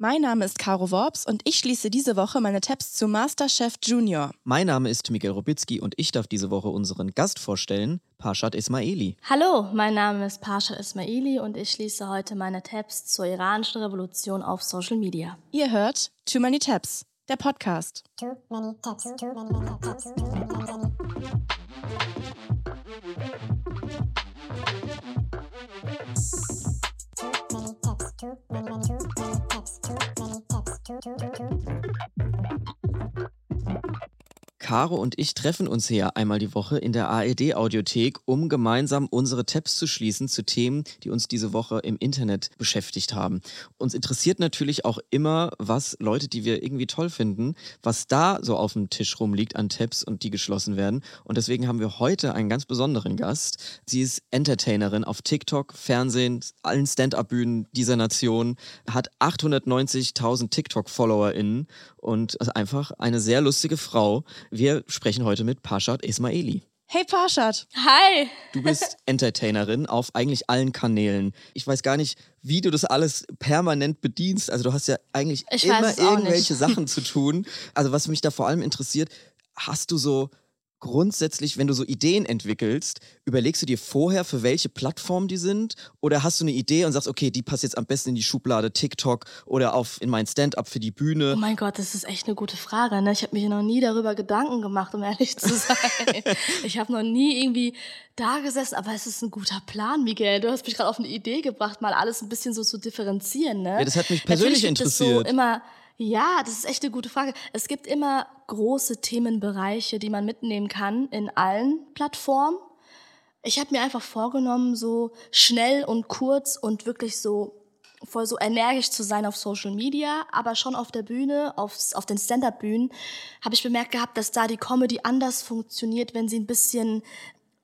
Mein Name ist Caro Worps und ich schließe diese Woche meine Tabs zu Masterchef Junior. Mein Name ist Miguel Robitzky und ich darf diese Woche unseren Gast vorstellen, Parshad Ismaili. Hallo, mein Name ist Parshad Ismaili und ich schließe heute meine Tabs zur iranischen Revolution auf Social Media. Ihr hört Too Many Tabs, der Podcast. Too many tabs, too many tabs, too many tabs. Too many tabs, too, too, Caro und ich treffen uns hier einmal die Woche in der ARD-Audiothek, um gemeinsam unsere Tabs zu schließen zu Themen, die uns diese Woche im Internet beschäftigt haben. Uns interessiert natürlich auch immer, was Leute, die wir irgendwie toll finden, was da so auf dem Tisch rumliegt an Tabs und die geschlossen werden. Und deswegen haben wir heute einen ganz besonderen Gast. Sie ist Entertainerin auf TikTok, Fernsehen, allen Stand-up-Bühnen dieser Nation, hat 890.000 TikTok-FollowerInnen und ist einfach eine sehr lustige Frau. Wir sprechen heute mit Parshad Ismaili. Hey Parshad, Hi! Du bist Entertainerin auf eigentlich allen Kanälen. Ich weiß gar nicht, wie du das alles permanent bedienst. Also du hast ja eigentlich Ich immer irgendwelche nicht. Sachen zu tun. Also was mich da vor allem interessiert, hast du so grundsätzlich, wenn du so Ideen entwickelst, überlegst du dir vorher, für welche Plattform die sind? Oder hast du eine Idee und sagst, okay, die passt jetzt am besten in die Schublade TikTok oder auf in mein Stand-up für die Bühne? Oh mein Gott, das ist echt eine gute Frage. Ne? Ich habe mir noch nie darüber Gedanken gemacht, um ehrlich zu sein. ich habe noch nie irgendwie da gesessen, aber es ist ein guter Plan, Miguel. Du hast mich gerade auf eine Idee gebracht, mal alles ein bisschen so zu differenzieren. Ne? Ja, das hat mich persönlich Natürlich interessiert. So immer, ja, das ist echt eine gute Frage. Es gibt immer große Themenbereiche, die man mitnehmen kann in allen Plattformen. Ich habe mir einfach vorgenommen, so schnell und kurz und wirklich so voll so energisch zu sein auf Social Media, aber schon auf der Bühne, auf, auf den Stand-up-Bühnen, habe ich bemerkt gehabt, dass da die Comedy anders funktioniert, wenn sie ein bisschen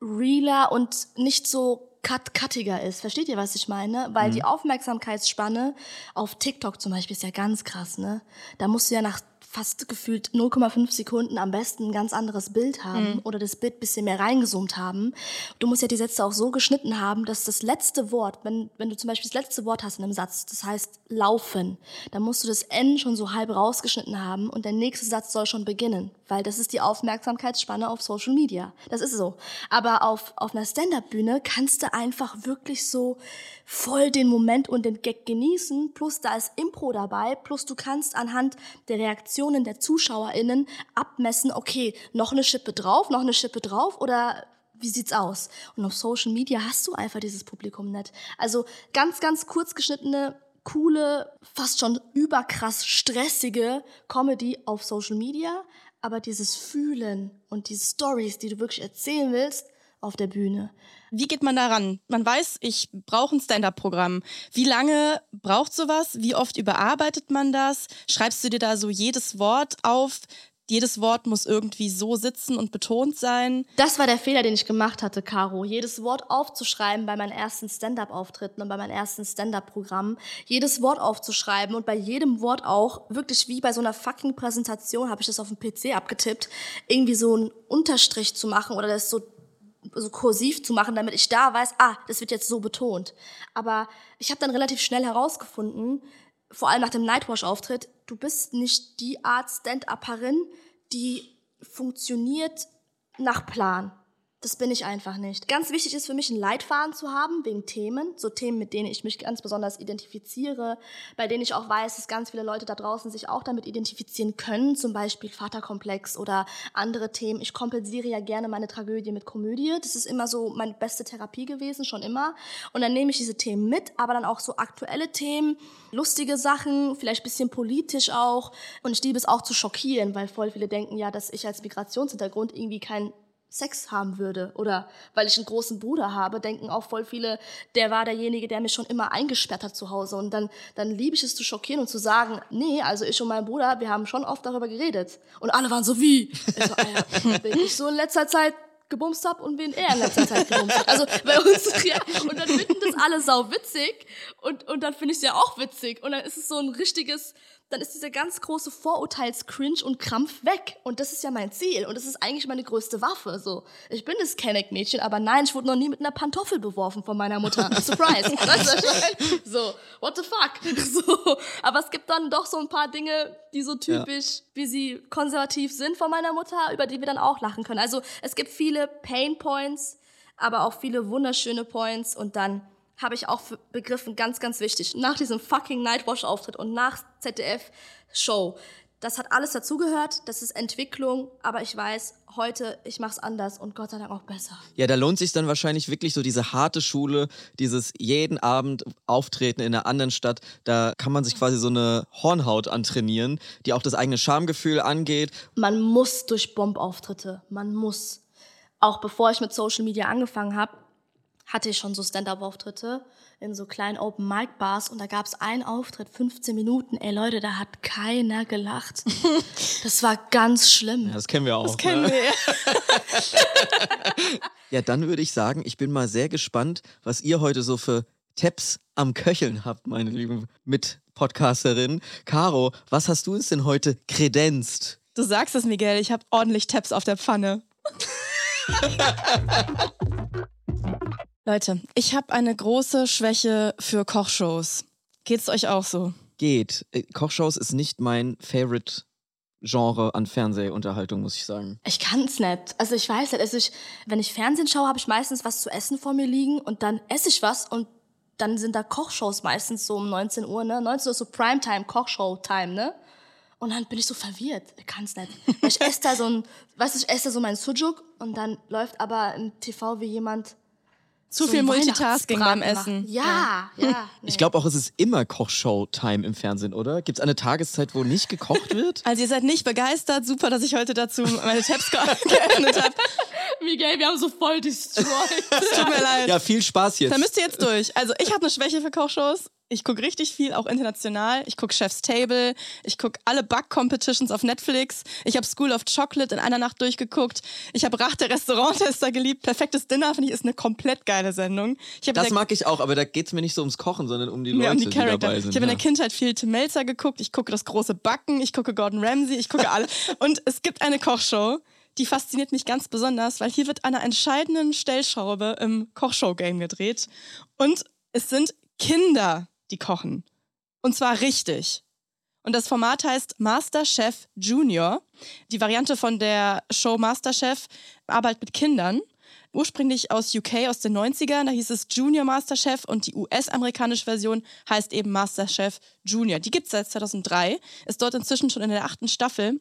realer und nicht so cut-cuttiger ist. Versteht ihr, was ich meine? Weil die Aufmerksamkeitsspanne auf TikTok zum Beispiel ist ja ganz krass, ne? Da musst du ja nach fast gefühlt 0,5 Sekunden am besten ein ganz anderes Bild haben oder das Bild bisschen mehr reingezoomt haben. Du musst ja die Sätze auch so geschnitten haben, dass das letzte Wort, wenn, wenn du zum Beispiel das letzte Wort hast in einem Satz, das heißt laufen, dann musst du das N schon so halb rausgeschnitten haben und der nächste Satz soll schon beginnen, weil das ist die Aufmerksamkeitsspanne auf Social Media. Das ist so. Aber auf, auf einer Stand-Up-Bühne kannst du einfach wirklich so voll den Moment und den Gag genießen, plus da ist Impro dabei, plus du kannst anhand der Reaktionen der ZuschauerInnen abmessen, okay, noch eine Schippe drauf, noch eine Schippe drauf oder wie sieht's aus? Und auf Social Media hast du einfach dieses Publikum nicht. Also ganz, ganz kurz geschnittene, coole, fast schon überkrass stressige Comedy auf Social Media, aber dieses Fühlen und diese Stories, die du wirklich erzählen willst, auf der Bühne. Wie geht man daran? Man weiß, ich brauche ein Stand-up-Programm. Wie lange braucht sowas? Wie oft überarbeitet man das? Schreibst du dir da so jedes Wort auf? Jedes Wort muss irgendwie so sitzen und betont sein. Das war der Fehler, den ich gemacht hatte, Caro. Jedes Wort aufzuschreiben bei meinen ersten Stand-up-Auftritten und bei meinen ersten Stand-up-Programmen. Jedes Wort aufzuschreiben und bei jedem Wort auch, wirklich wie bei so einer fucking Präsentation, habe ich das auf dem PC abgetippt, irgendwie so einen Unterstrich zu machen oder das so so kursiv zu machen, damit ich da weiß, ah, das wird jetzt so betont. Aber ich habe dann relativ schnell herausgefunden, vor allem nach dem Nightwash-Auftritt, du bist nicht die Art Stand-Upperin, die funktioniert nach Plan. Das bin ich einfach nicht. Ganz wichtig ist für mich, einen Leitfaden zu haben, wegen Themen. So Themen, mit denen ich mich ganz besonders identifiziere, bei denen ich auch weiß, dass ganz viele Leute da draußen sich auch damit identifizieren können. Zum Beispiel Vaterkomplex oder andere Themen. Ich kompensiere ja gerne meine Tragödie mit Komödie. Das ist immer so meine beste Therapie gewesen, schon immer. Und dann nehme ich diese Themen mit, aber dann auch so aktuelle Themen, lustige Sachen, vielleicht ein bisschen politisch auch. Und ich liebe es auch zu schockieren, weil voll viele denken ja, dass ich als Migrationshintergrund irgendwie kein Sex haben würde. Oder weil ich einen großen Bruder habe, denken auch voll viele, der war derjenige, der mich schon immer eingesperrt hat zu Hause. Und dann dann liebe ich es zu schockieren und zu sagen, nee, also ich und mein Bruder, wir haben schon oft darüber geredet. Und alle waren so wie, ich so, ja, wenn ich so in letzter Zeit gebumst hab und wen er in letzter Zeit gebumst hat. Also bei uns, ja, und dann finden das alle sau witzig und, und dann finde ich es ja auch witzig. Und dann ist es so ein richtiges, dann ist dieser ganz große Vorurteils-Cringe und Krampf weg. Und das ist ja mein Ziel. Und das ist eigentlich meine größte Waffe. So, ich bin das Kenneck-Mädchen, aber nein, ich wurde noch nie mit einer Pantoffel beworfen von meiner Mutter. Surprise. So, what the fuck? So, aber Aber es gibt dann doch so ein paar Dinge, die so typisch, wie sie konservativ sind von meiner Mutter, über die wir dann auch lachen können. Also es gibt viele Pain Points, aber auch viele wunderschöne Points und dann habe ich auch begriffen, ganz, ganz wichtig, nach diesem fucking Nightwash-Auftritt und nach ZDF-Show, das hat alles dazugehört, das ist Entwicklung, aber ich weiß, heute, ich mache es anders und Gott sei Dank auch besser. Ja, da lohnt sich dann wahrscheinlich wirklich so diese harte Schule, dieses jeden Abend Auftreten in einer anderen Stadt. Da kann man sich quasi so eine Hornhaut antrainieren, die auch das eigene Schamgefühl angeht. Man muss durch Bombauftritte, man muss. Auch bevor ich mit Social Media angefangen habe, hatte ich schon so Stand-up-Auftritte in so kleinen Open-Mic-Bars und da gab es einen Auftritt, 15 Minuten. Ey Leute, da hat keiner gelacht. Das war ganz schlimm. Ja, das kennen wir auch. Das kennen ne? wir. Ja, dann würde ich sagen, ich bin mal sehr gespannt, was ihr heute so für Tabs am Köcheln habt, meine lieben Mitpodcasterinnen. Caro, was hast du uns denn heute kredenzt? Du sagst es, Miguel, ich habe ordentlich Tabs auf der Pfanne. Leute, ich habe eine große Schwäche für Kochshows. Geht's euch auch so? Geht. Äh, Kochshows ist nicht mein Favorite Genre an Fernsehunterhaltung, muss ich sagen. Ich kann's nicht. Also ich weiß nicht. Also ich, wenn ich Fernsehen schaue, habe ich meistens was zu essen vor mir liegen und dann esse ich was und dann sind da Kochshows meistens so um 19 Uhr, ne? 19 Uhr ist so Primetime, Kochshow-Time, ne? Und dann bin ich so verwirrt. Ich kann's nicht. Ich esse da so ein, weißt du, ich esse da so mein Sujuk und dann läuft aber im TV wie jemand Zu so viel Multitasking beim. Essen. Ja, ja. nee. Ich glaube auch, es ist immer Kochshow-Time im Fernsehen, oder? Gibt es eine Tageszeit, wo nicht gekocht wird? Also ihr seid nicht begeistert. Super, dass ich heute dazu meine Tabs ge geöffnet habe. Miguel, wir haben so voll destroyed. Tut mir leid. Ja, viel Spaß jetzt. Da müsst ihr jetzt durch. Also ich habe eine Schwäche für Kochshows. Ich gucke richtig viel, auch international. Ich gucke Chef's Table. Ich gucke alle Back-Competitions auf Netflix. Ich habe School of Chocolate in einer Nacht durchgeguckt. Ich habe Rach der Restauranttester geliebt. Perfektes Dinner, finde ich, ist eine komplett geile Sendung. Das in mag ich auch, aber da geht es mir nicht so ums Kochen, sondern um die Ja, Leute, um die die, dabei sind. ich habe in ja. der Kindheit viel Tim Melzer geguckt. Ich gucke das große Backen. Ich gucke Gordon Ramsay. Ich gucke alle. Und es gibt eine Kochshow, die fasziniert mich ganz besonders, weil hier wird an einer entscheidenden Stellschraube im Kochshow-Game gedreht. Und es sind Kinder, die kochen. Und zwar richtig. Und das Format heißt Masterchef Junior. Die Variante von der Show Masterchef arbeitet mit Kindern. Ursprünglich aus UK, aus den 90ern, da hieß es Junior Masterchef und die US-amerikanische Version heißt eben Masterchef Junior. Die gibt es seit 2003, ist dort inzwischen schon in der achten Staffel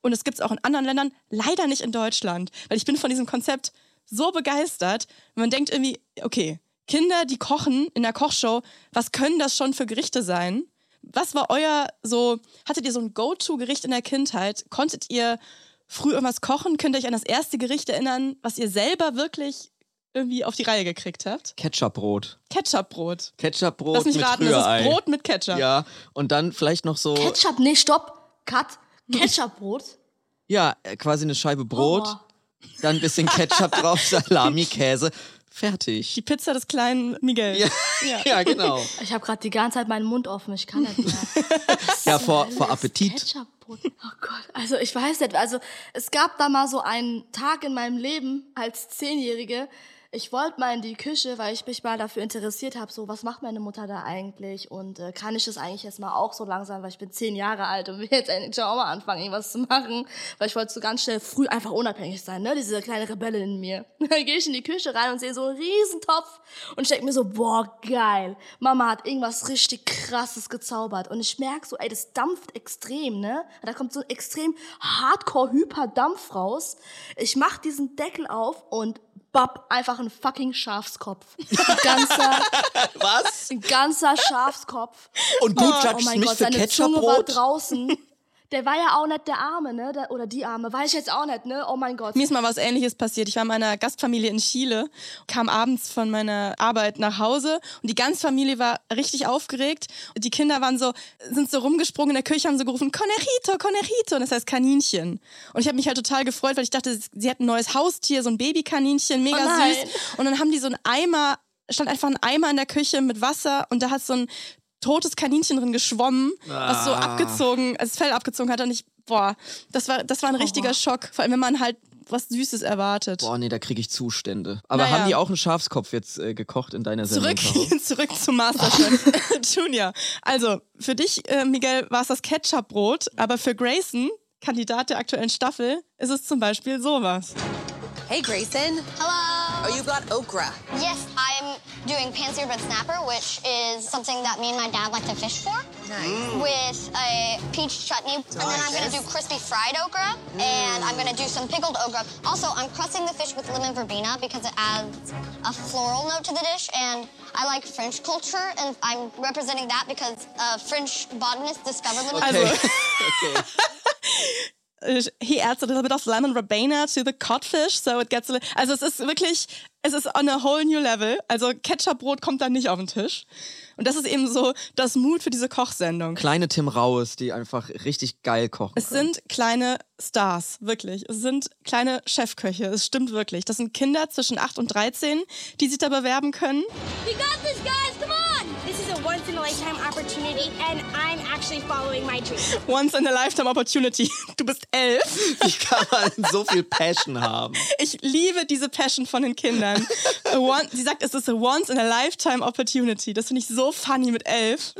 und es gibt es auch in anderen Ländern, leider nicht in Deutschland, weil ich bin von diesem Konzept so begeistert. Man denkt irgendwie, okay, Kinder, die kochen in der Kochshow, was können das schon für Gerichte sein? Was war euer so, hattet ihr so ein Go-To-Gericht in der Kindheit? Konntet ihr früh irgendwas kochen? Könnt ihr euch an das erste Gericht erinnern, was ihr selber wirklich irgendwie auf die Reihe gekriegt habt? Ketchupbrot. Ketchupbrot. Ketchupbrot Lass mich mit raten, das Rührei. ist Brot mit Ketchup. Ja, und dann vielleicht noch so, Ketchup, nee, stopp. Cut. Ketchupbrot. ja, äh, quasi eine Scheibe Brot, Horror. dann ein bisschen Ketchup drauf, Salami, Käse, fertig. Die Pizza des kleinen Miguel. Ja, ja genau. Ich habe gerade die ganze Zeit meinen Mund offen. Ich kann nicht mehr. Ja, vor, vor Appetit. Ketchupbrot. Oh Gott. Also ich weiß nicht. Also es gab da mal so einen Tag in meinem Leben als Zehnjährige. Ich wollte mal in die Küche, weil ich mich mal dafür interessiert habe, so was macht meine Mutter da eigentlich? Und äh, kann ich das eigentlich jetzt mal auch so langsam, weil ich bin zehn Jahre alt und will jetzt endlich auch mal anfangen, irgendwas zu machen, weil ich wollte so ganz schnell früh einfach unabhängig sein, ne, diese kleine Rebelle in mir. Dann gehe ich in die Küche rein und sehe so einen Riesentopf und denke mir so, boah, geil, Mama hat irgendwas richtig krasses gezaubert. Und ich merke so, ey, das dampft extrem, ne, da kommt so ein extrem Hardcore-Hyper-Dampf raus. Ich mach diesen Deckel auf und Bab, einfach ein fucking Schafskopf. Ein ganzer, Was? ein ganzer Schafskopf. Und du oh, judgst oh mein mich Gott, für Ketchupbrot? draußen. Der war ja auch nicht der Arme, ne? Der, oder die Arme. Weiß ich jetzt auch nicht, ne? Oh mein Gott. Mir ist mal was ähnliches passiert. Ich war in meiner Gastfamilie in Chile, kam abends von meiner Arbeit nach Hause und die ganze Familie war richtig aufgeregt. Die Kinder waren so, sind so rumgesprungen in der Küche, haben so gerufen, Conejito, Conejito, und das heißt Kaninchen. Und ich habe mich halt total gefreut, weil ich dachte, sie hat ein neues Haustier, so ein Babykaninchen, mega Oh süß. Und dann haben die so einen Eimer, stand einfach ein Eimer in der Küche mit Wasser und da hat so ein totes Kaninchen drin geschwommen, was Ah. so abgezogen, also das Fell abgezogen hat und ich, boah, das war, das war ein richtiger Schock. Vor allem, wenn man halt was Süßes erwartet. Boah, nee, da kriege ich Zustände. Aber Naja. haben die auch einen Schafskopf jetzt äh, gekocht in deiner Sendung? Zurück, zum Masterchef Junior. Also, für dich, äh, Miguel, war es das Ketchupbrot, aber für Grayson, Kandidat der aktuellen Staffel, ist es zum Beispiel sowas. Hey, Grayson. Hello. Oh, you've got okra. Yes, I'm doing pan-seared red snapper, which is something that me and my dad like to fish for. Nice. Mm. With a peach chutney. and then I'm gonna do crispy fried okra. And I'm gonna do some pickled okra. Also, I'm crusting the fish with lemon verbena because it adds a floral note to the dish. And I like French culture, and I'm representing that because a French botanist discovered lemon Okay. Also- okay. Äh, He adds a little bit of lemon rabena to the codfish, so it gets a li- Also es ist wirklich, es ist on a whole new level. Also Ketchupbrot kommt da nicht auf den Tisch. Und das ist eben so das Mut für diese Kochsendung. Kleine Tim Raues, die einfach richtig geil kochen. Es sind kleine Stars, wirklich. Es sind kleine Chefköche, es stimmt wirklich. Das sind Kinder zwischen 8 und 13, die sich da bewerben können. We got this, guys! Come on! Once in a lifetime opportunity, and I'm actually following my dream. Once in a lifetime opportunity. Du bist elf. Wie kann man so viel Passion haben? Ich liebe diese Passion von den Kindern. One, sie sagt, es ist a once in a lifetime opportunity. Das finde ich so funny mit elf.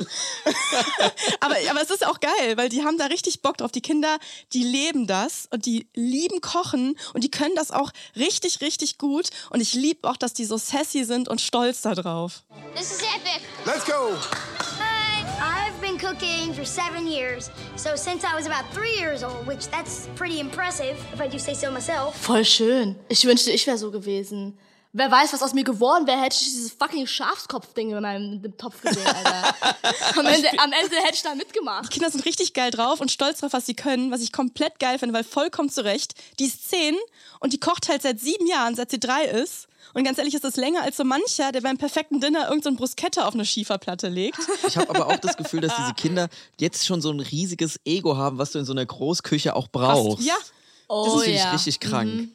aber, aber es ist auch geil, weil die haben da richtig Bock drauf. Die Kinder, die leben das und die lieben Kochen und die können das auch richtig, richtig gut. Und ich liebe auch, dass die so sassy sind und stolz da drauf. This is epic. Let's go. Hi! I've been cooking for seven years, so since I was about three years old, which that's pretty impressive, if I do say so myself. Voll schön. Ich wünschte, ich wäre so gewesen. Wer weiß, was aus mir geworden wäre, hätte ich dieses fucking Schafskopf-Ding in meinem Topf gesehen, Alter. am, Ende, am Ende hätte ich da mitgemacht. Kinder sind richtig geil drauf und stolz drauf, was sie können, was ich komplett geil finde, weil vollkommen zurecht. Die ist zehn und die kocht halt seit sieben Jahren, seit sie drei ist. Und ganz ehrlich, ist das länger als so mancher, der beim perfekten Dinner irgendein so ein Bruschetta auf eine Schieferplatte legt. Ich habe aber auch das Gefühl, dass diese Kinder jetzt schon so ein riesiges Ego haben, was du in so einer Großküche auch brauchst. Ja. Oh, Das finde ich richtig krank.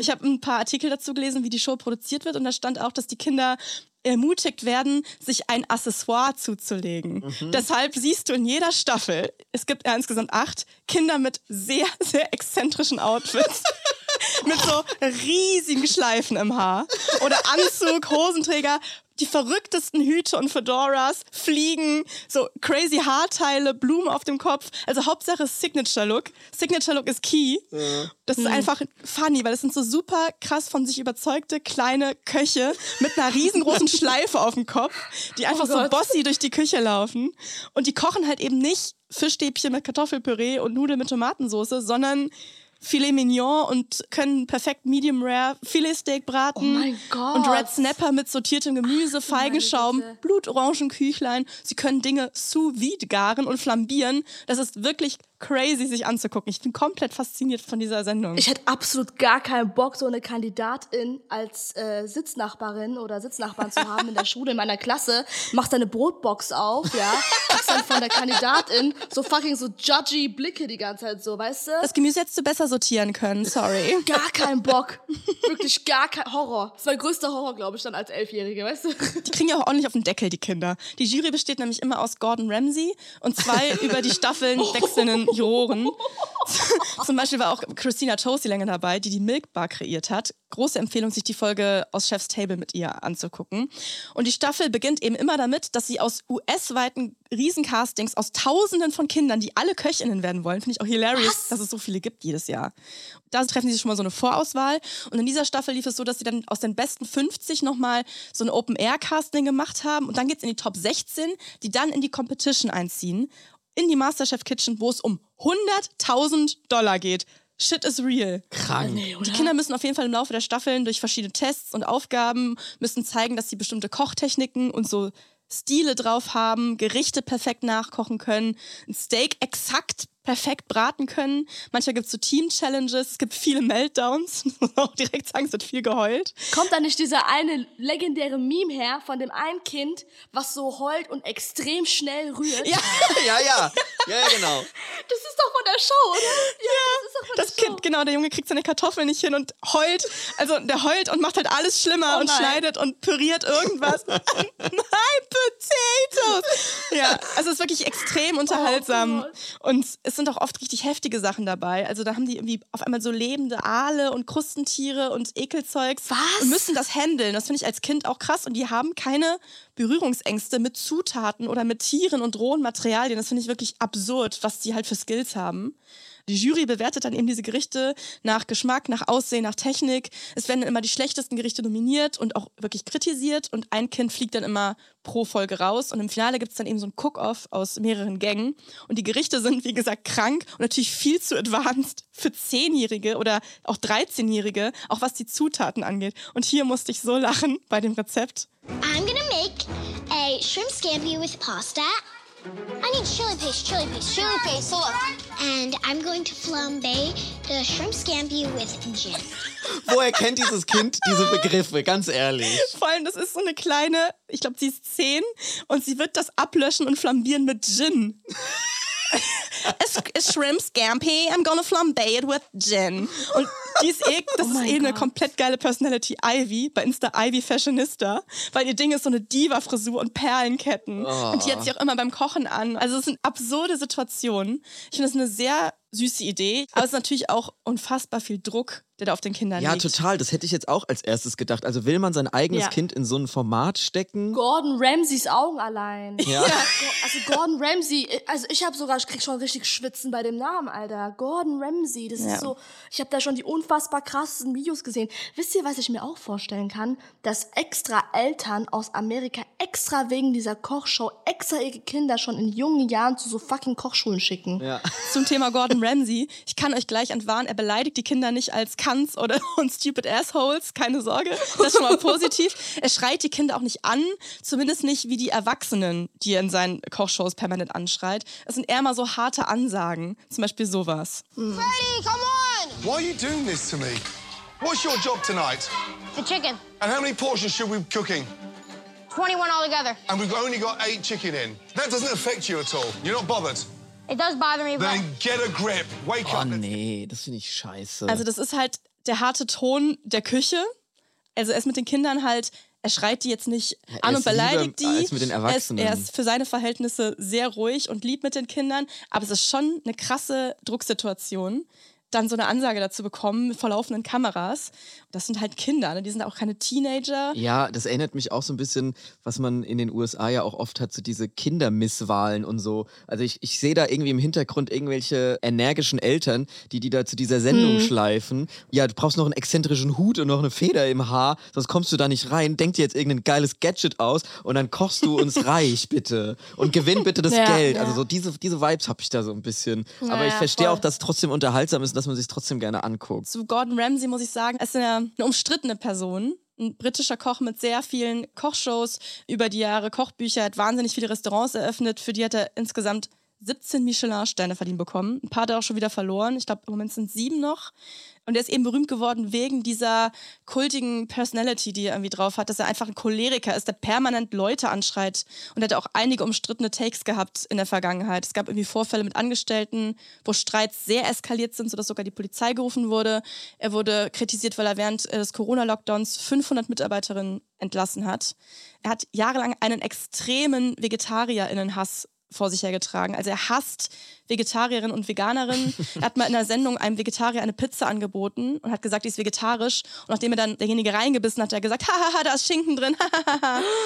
Ich habe ein paar Artikel dazu gelesen, wie die Show produziert wird und da stand auch, dass die Kinder ermutigt werden, sich ein Accessoire zuzulegen. Deshalb siehst du in jeder Staffel, es gibt ja insgesamt acht, Kinder mit sehr, sehr exzentrischen Outfits. mit so riesigen Schleifen im Haar. Oder Anzug, Hosenträger, die verrücktesten Hüte und Fedoras, Fliegen, so crazy Haarteile, Blumen auf dem Kopf. Also Hauptsache Signature Look. Signature Look ist key. Das ist einfach funny, weil das sind so super krass von sich überzeugte kleine Köche mit einer riesengroßen Schleife auf dem Kopf, die einfach so Gott. bossy durch die Küche laufen. Und die kochen halt eben nicht Fischstäbchen mit Kartoffelpüree und Nudeln mit Tomatensauce, sondern Filet Mignon und können perfekt Medium Rare Filetsteak braten. Oh mein Gott. Und Red Snapper mit sortiertem Gemüse, Feigenschaum, Güte. Blutorangenküchlein. Sie können Dinge sous vide garen und flambieren. Das ist wirklich crazy, sich anzugucken. Ich bin komplett fasziniert von dieser Sendung. Ich hätte absolut gar keinen Bock, so eine Kandidatin als äh, Sitznachbarin oder Sitznachbarn zu haben in der Schule, in meiner Klasse. Machst deine Brotbox auf, ja, kriegst dann von der Kandidatin so fucking so judgy Blicke die ganze Zeit so, weißt du? das Gemüse hättest du besser sortieren können, sorry. gar keinen Bock. Wirklich gar kein Horror. Das ist mein größter Horror, glaube ich, dann als Elfjährige, weißt du? Die kriegen ja auch ordentlich auf den Deckel, die Kinder. Die Jury besteht nämlich immer aus Gordon Ramsay und zwei über die Staffeln wechselnden Juroren. Zum Beispiel war auch Christina Tosi länger dabei, die die Milk Bar kreiert hat. Große Empfehlung, sich die Folge aus Chef's Table mit ihr anzugucken. Und die Staffel beginnt eben immer damit, dass sie aus US-weiten Riesencastings, aus Tausenden von Kindern, die alle Köchinnen werden wollen, finde ich auch hilarious, dass es so viele gibt jedes Jahr. Da treffen sie schon mal so eine Vorauswahl. Und in dieser Staffel lief es so, dass sie dann aus den besten 50 nochmal so ein Open-Air-Casting gemacht haben. Und dann geht's in die Top 16, die dann in die Competition einziehen. In die Masterchef Kitchen, wo es um 100.000 Dollar geht. Shit is real. Krank. Die Kinder müssen auf jeden Fall im Laufe der Staffeln durch verschiedene Tests und Aufgaben müssen zeigen, dass sie bestimmte Kochtechniken und so Stile drauf haben, Gerichte perfekt nachkochen können, ein Steak exakt perfekt braten können. Manchmal gibt es so Team-Challenges, es gibt viele Meltdowns. Auch direkt sagen, es wird viel geheult. Kommt da nicht dieser eine legendäre Meme her von dem einen Kind, was so heult und extrem schnell rührt? Ja, ja, ja. Ja, ja, genau. Das ist doch von der Show, oder? Ja, das ist doch von das der Kind, genau, der Junge kriegt seine Kartoffeln nicht hin und heult. Also der heult und macht halt alles schlimmer Oh und schneidet und püriert irgendwas. nein, Potatoes! Ja, also es ist wirklich extrem unterhaltsam. Gott. und es sind auch oft richtig heftige Sachen dabei. Also da haben die irgendwie auf einmal so lebende Aale und Krustentiere und Ekelzeugs. Was? Und müssen das handeln. Das finde ich als Kind auch krass. Und die haben keine Berührungsängste mit Zutaten oder mit Tieren und rohen Materialien. Das finde ich wirklich absurd, was die halt für Skills haben. Die Jury bewertet dann eben diese Gerichte nach Geschmack, nach Aussehen, nach Technik. Es werden dann immer die schlechtesten Gerichte nominiert und auch wirklich kritisiert. Und ein Kind fliegt dann immer pro Folge raus. Und im Finale gibt es dann eben so ein Cook-Off aus mehreren Gängen. Und die Gerichte sind, wie gesagt, krank und natürlich viel zu advanced für Zehnjährige oder auch 13-Jährige, auch was die Zutaten angeht. Und hier musste ich so lachen bei dem Rezept. I'm gonna make a shrimp scampi with pasta. I need chili paste, chili paste, chili paste. So look. And I'm going to flambe the shrimp scampi with gin. Woher kennt dieses Kind diese Begriffe? Ganz ehrlich. Vor allem, das ist so eine kleine, ich glaube, sie ist zehn und sie wird das ablöschen und flambieren mit Gin. A, shrimp scampi, I'm gonna flambe it with gin. Und die ist eh, das ist eh eine komplett geile Personality. Ivy, bei Insta Ivy Fashionista, weil ihr Ding ist so eine Diva-Frisur und Perlenketten. Und die hat sie auch immer beim Kochen an. Also es sind absurde Situationen. Ich finde das eine sehr süße Idee, aber es ist natürlich auch unfassbar viel Druck, der da auf den Kindern Ja, liegt. total. Das hätte ich jetzt auch als erstes gedacht. Also will man sein eigenes Ja. Kind in so ein Format stecken? Gordon Ramsays Augen allein. Ja. Also Gordon Ramsay, also ich habe sogar, ich krieg schon richtig Schwitzen bei dem Namen, Alter. Gordon Ramsay, das Ja. ist so, ich habe da schon die unfassbar krassesten Videos gesehen. Wisst ihr, was ich mir auch vorstellen kann? Dass extra Eltern aus Amerika extra wegen dieser Kochshow extra ihre Kinder schon in jungen Jahren zu so fucking Kochschulen schicken. Ja. zum Thema Gordon Ramsay. Ich kann euch gleich entwarnen, er beleidigt die Kinder nicht als Cunts oder und stupid assholes, keine Sorge. Das ist schon mal positiv. Er schreit die Kinder auch nicht an, zumindest nicht wie die Erwachsenen, die er in seinen Kochshows permanent anschreit. Es sind eher mal so harte Ansagen, zum Beispiel sowas. Freddie, come on! Why are you doing this to me? What's your job tonight? The chicken. And how many portions should we be cooking? 21 altogether. And we've only got eight chicken in. That doesn't affect you at all. You're not bothered. It does bother me, but Then get a grip. Wake Oh up. nee, das finde ich scheiße. Also das ist halt der harte Ton der Küche. Also er ist mit den Kindern halt, er schreit die jetzt nicht er an und beleidigt die. als mit den Er Erwachsenen. ist, er ist für seine Verhältnisse sehr ruhig und lieb mit den Kindern, aber es ist schon eine krasse Drucksituation. Dann so eine Ansage dazu bekommen vor laufenden Kameras. Das sind halt Kinder, ne? die sind auch keine Teenager. Ja, das erinnert mich auch so ein bisschen, was man in den USA ja auch oft hat, so diese Kindermisswahlen und so. Also ich, ich sehe da irgendwie im Hintergrund irgendwelche energischen Eltern, die die da zu dieser Sendung schleifen. Ja, du brauchst noch einen exzentrischen Hut und noch eine Feder im Haar, sonst kommst du da nicht rein. Denk dir jetzt irgendein geiles Gadget aus und dann kochst du uns reich, bitte. Und gewinn bitte das Ja, Geld. ja. Also so diese, diese Vibes habe ich da so ein bisschen. Aber Ja, ich verstehe voll. auch, dass es trotzdem unterhaltsam ist und dass man sich trotzdem gerne anguckt. Zu Gordon Ramsay muss ich sagen, er ist eine, eine umstrittene Person. Ein britischer Koch mit sehr vielen Kochshows über die Jahre, Kochbücher, hat wahnsinnig viele Restaurants eröffnet. Für die hat er insgesamt 17 Michelin-Sterne verdient bekommen. Ein paar hat er auch schon wieder verloren. Ich glaube, im Moment sind sieben noch. Und er ist eben berühmt geworden wegen dieser kultigen Personality, die er irgendwie drauf hat, dass er einfach ein Choleriker ist, der permanent Leute anschreit. Und er hat auch einige umstrittene Takes gehabt in der Vergangenheit. Es gab irgendwie Vorfälle mit Angestellten, wo Streits sehr eskaliert sind, sodass sogar die Polizei gerufen wurde. Er wurde kritisiert, weil er während äh, des Corona-Lockdowns 500 Mitarbeiterinnen entlassen hat. Er hat jahrelang einen extremen VegetarierInnen-Hass vor sich hergetragen. Also er hasst Vegetarierinnen und Veganerinnen. er hat mal in einer Sendung einem Vegetarier eine Pizza angeboten und hat gesagt, die ist vegetarisch. Und nachdem er dann derjenige reingebissen hat, hat er gesagt, hahaha, da ist Schinken drin.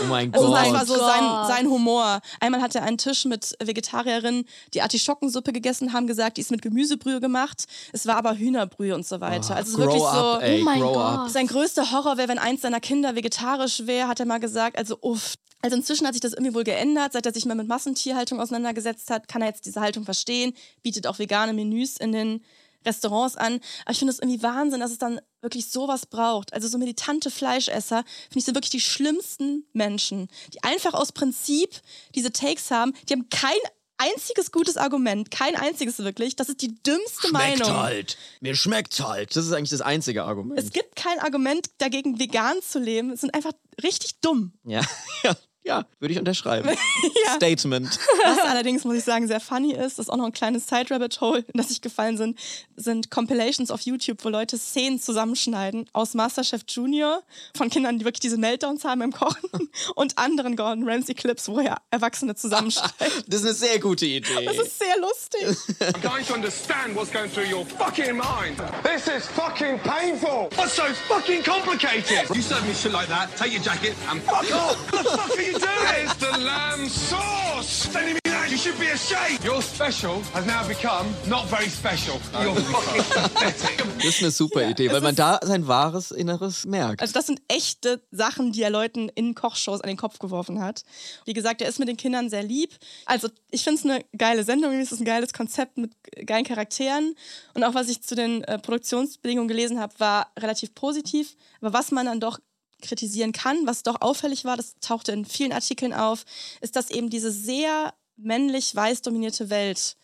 Oh mein Also Gott. das war so sein, sein Humor. Einmal hat er einen Tisch mit Vegetarierinnen, die Artischockensuppe gegessen haben, gesagt, die ist mit Gemüsebrühe gemacht. Es war aber Hühnerbrühe und so weiter. also es ist grow wirklich up, so. ey, Oh mein Gott. Sein größter Horror wäre, wenn eins seiner Kinder vegetarisch wäre, hat er mal gesagt. Also uff. Also inzwischen hat sich das irgendwie wohl geändert. Seit er sich mal mit Massentierhaltung auseinandergesetzt hat, kann er jetzt diese Haltung verstehen, bietet auch vegane Menüs in den Restaurants an. Aber ich finde es irgendwie Wahnsinn, dass es dann wirklich sowas braucht. Also so militante Fleischesser, finde ich, sind wirklich die schlimmsten Menschen, die einfach aus Prinzip diese Takes haben. Die haben kein einziges gutes Argument, kein einziges wirklich. Das ist die dümmste Schmeckt Meinung. halt. Mir schmeckt's halt. Das ist eigentlich das einzige Argument. Es gibt kein Argument dagegen, vegan zu leben. Es sind einfach richtig dumm. Ja, ja, Ja, würde ich unterschreiben. Statement. Was allerdings, muss ich sagen, sehr funny ist, ist auch noch ein kleines Side-Rabbit-Hole, in das ich gefallen sind, sind Compilations auf YouTube, wo Leute Szenen zusammenschneiden aus Masterchef Junior von Kindern, die wirklich diese Meltdowns haben im Kochen und anderen Gordon Ramsay-Clips, wo er Erwachsene zusammenschneidet. Das ist eine sehr gute Idee. Das ist sehr lustig. I'm trying to understand what's going through your fucking mind. This is fucking painful. What's so fucking complicated? You serve me shit like that, take your jacket and fuck off. what the fuck are you It's the lamb sauce. Me that, you should be ashamed. Your special has now become not very special. You're fucking pathetic. Das ist eine super Idee, weil man da sein wahres Inneres merkt. Also das sind echte Sachen, die er Leuten in Kochshows an den Kopf geworfen hat. Wie gesagt, er ist mit den Kindern sehr lieb. Also ich finde es eine geile Sendung, es ist ein geiles Konzept mit geilen Charakteren. Und auch was ich zu den äh, Produktionsbedingungen gelesen habe, war relativ positiv. Aber was man dann doch kritisieren kann, was doch auffällig war, das tauchte in vielen Artikeln auf, ist, dass eben diese sehr männlich weiß dominierte Welt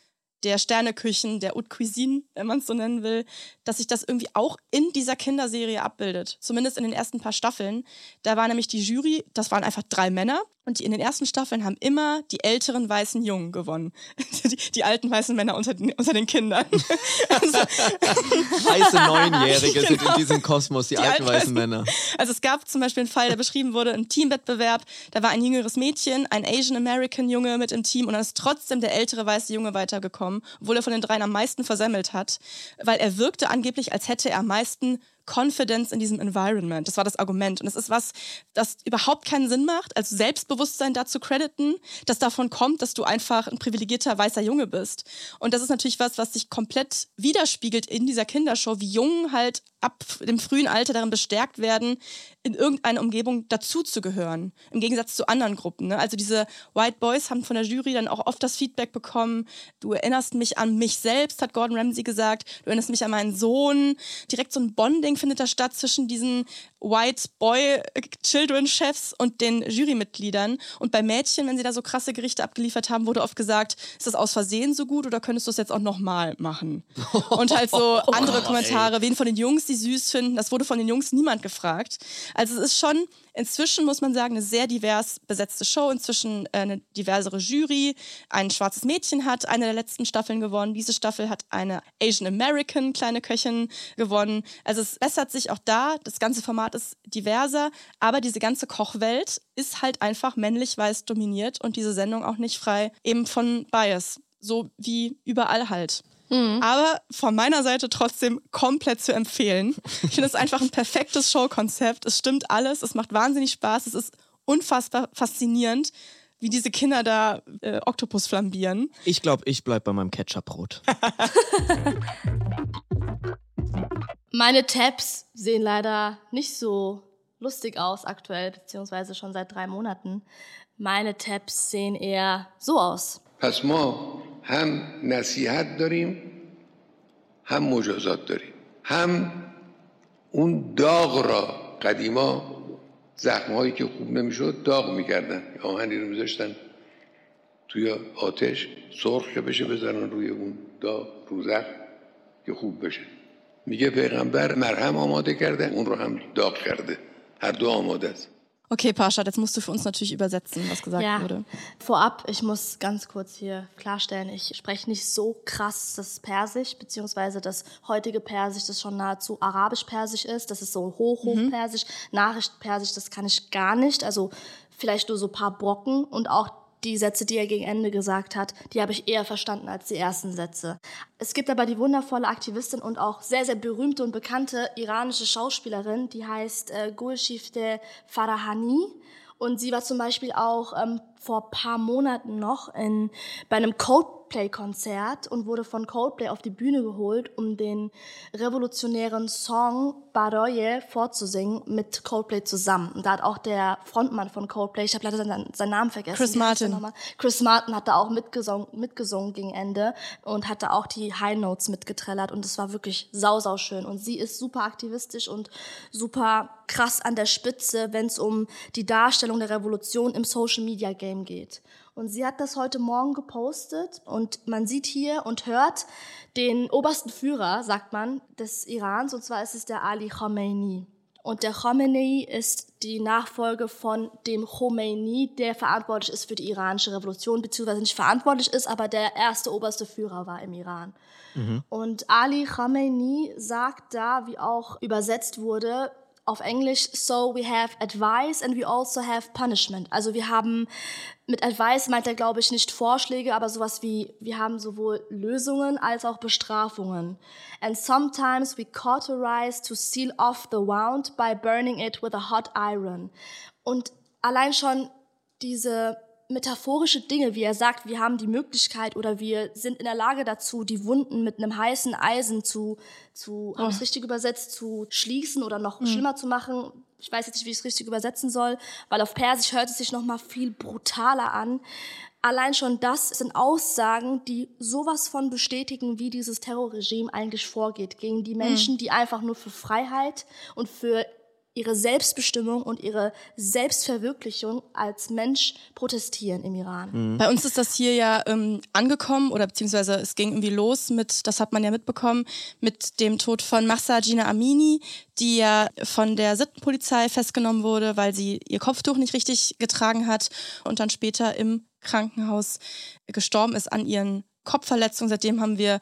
der Sterneküchen, der Haute Cuisine, wenn man es so nennen will, dass sich das irgendwie auch in dieser Kinderserie abbildet. Zumindest in den ersten paar Staffeln. Da war nämlich die Jury, das waren einfach drei Männer. Und die in den ersten Staffeln haben immer die älteren weißen Jungen gewonnen. Die, die alten weißen Männer unter den, unter den Kindern. Also, Weiße Neunjährige sind in Genau. diesem Kosmos, die, Die alten alten weißen Männer. Also es gab zum Beispiel einen Fall, der beschrieben wurde, ein Teamwettbewerb. Da war ein jüngeres Mädchen, ein Asian American Junge mit im Team und dann ist trotzdem der ältere weiße Junge weitergekommen, obwohl er von den dreien am meisten versemmelt hat, weil er wirkte angeblich, als hätte er am meisten Confidence in diesem Environment. Das war das Argument. Und es ist was, das überhaupt keinen Sinn macht. Also Selbstbewusstsein dazu crediten, das davon kommt, dass du einfach ein privilegierter weißer Junge bist. Und das ist natürlich was, was sich komplett widerspiegelt in dieser Kindershow, wie Jungen halt ab dem frühen Alter darin bestärkt werden, in irgendeine Umgebung dazuzugehören. Im Gegensatz zu anderen Gruppen. Ne? Also diese White Boys haben von der Jury dann auch oft das Feedback bekommen, du erinnerst mich an mich selbst, hat Gordon Ramsay gesagt, du erinnerst mich an meinen Sohn. Direkt so ein Bonding findet da statt zwischen diesen White Boy Children Chefs und den Jurymitgliedern. Und bei Mädchen, wenn sie da so krasse Gerichte abgeliefert haben, wurde oft gesagt, ist das aus Versehen so gut oder könntest du es jetzt auch nochmal machen? Und halt so andere Kommentare, wen von den Jungs die süß finden, das wurde von den Jungs niemand gefragt. Also es ist schon inzwischen, muss man sagen, eine sehr divers besetzte Show. Inzwischen äh, eine diversere Jury. Ein schwarzes Mädchen hat eine der letzten Staffeln gewonnen. Diese Staffel hat eine Asian American kleine Köchin gewonnen. Also es bessert sich auch da. Das ganze Format ist diverser. Aber diese ganze Kochwelt ist halt einfach männlich-weiß dominiert und diese Sendung auch nicht frei eben von Bias. So wie überall halt. Mhm. Aber von meiner Seite trotzdem komplett zu empfehlen. Ich finde es einfach ein perfektes Showkonzept. Es stimmt alles, es macht wahnsinnig Spaß, es ist unfassbar faszinierend, wie diese Kinder da äh, Oktopus flambieren. Ich glaube, ich bleibe bei meinem Ketchupbrot. Meine Tabs sehen leider nicht so lustig aus aktuell, beziehungsweise schon seit drei Monaten. Meine Tabs sehen eher so aus. Pass mal هم نصیحت داریم هم مجازات داریم. هم اون داغ را قدیما زخمهایی که خوب نمی‌شد داغ می‌کردن. آهنی رو میذاشتن توی آتش سرخ که بشه بذارن روی اون داغ رو زخم که خوب بشه. میگه پیغمبر مرهم آماده کرده اون رو هم داغ کرده. هر دو آماده است. Okay, Pascha, jetzt musst du für uns natürlich übersetzen, was gesagt Ja, wurde. vorab, ich muss ganz kurz hier klarstellen, ich spreche nicht so krass das Persisch, beziehungsweise das heutige Persisch, das schon nahezu arabisch-persisch ist, das ist so hoch-hoch-persisch, Nachrichtenpersisch, das kann ich gar nicht, also vielleicht nur so ein paar Brocken und auch die Sätze, die er gegen Ende gesagt hat, die habe ich eher verstanden als die ersten Sätze. Es gibt aber die wundervolle Aktivistin und auch sehr, sehr berühmte und bekannte iranische Schauspielerin, die heißt äh, Gulshifte Farahani. Und sie war zum Beispiel auch ähm, vor paar Monaten noch in, bei einem Coldplay-Konzert und wurde von Coldplay auf die Bühne geholt, um den revolutionären Song Baroye vorzusingen mit Coldplay zusammen. Und da hat auch der Frontmann von Coldplay, ich habe leider seinen, seinen Namen vergessen. Chris Martin. Chris Martin hat da auch mitgesungen, mitgesungen gegen Ende und hatte auch die High Notes mitgetrellert und es war wirklich sau, sau schön. Und sie ist super aktivistisch und super krass an der Spitze, wenn es um die Darstellung der Revolution im Social Media Game geht. Und sie hat das heute Morgen gepostet und man sieht hier und hört den obersten Führer, sagt man, des Irans, und zwar ist es der Ali Khamenei. Und der Khomeini ist die Nachfolge von dem Khomeini, der verantwortlich ist für die iranische Revolution, beziehungsweise nicht verantwortlich ist, aber der erste oberste Führer war im Iran. Und Ali Khamenei sagt da, wie auch übersetzt wurde, auf Englisch, so we have advice and we also have punishment. Also wir haben, mit advice meint er, glaube ich, nicht Vorschläge, aber sowas wie, wir haben sowohl Lösungen als auch Bestrafungen. And sometimes we cauterize to seal off the wound by burning it with a hot iron. Und allein schon diese metaphorische Dinge, wie er sagt, wir haben die Möglichkeit oder wir sind in der Lage dazu, die Wunden mit einem heißen Eisen zu, zu habe ich richtig übersetzt, zu schließen oder noch schlimmer zu machen. Ich weiß jetzt nicht, wie ich es richtig übersetzen soll, weil auf Persisch hört es sich noch mal viel brutaler an. Allein schon das sind Aussagen, die sowas von bestätigen, wie dieses Terrorregime eigentlich vorgeht gegen die Menschen, die einfach nur für Freiheit und für ihre Selbstbestimmung und ihre Selbstverwirklichung als Mensch protestieren im Iran. Bei uns ist das hier ja ähm, angekommen oder beziehungsweise es ging irgendwie los mit, das hat man ja mitbekommen, mit dem Tod von Mahsa Gina Amini, die ja von der Sittenpolizei festgenommen wurde, weil sie ihr Kopftuch nicht richtig getragen hat und dann später im Krankenhaus gestorben ist an ihren Kopfverletzungen. Seitdem haben wir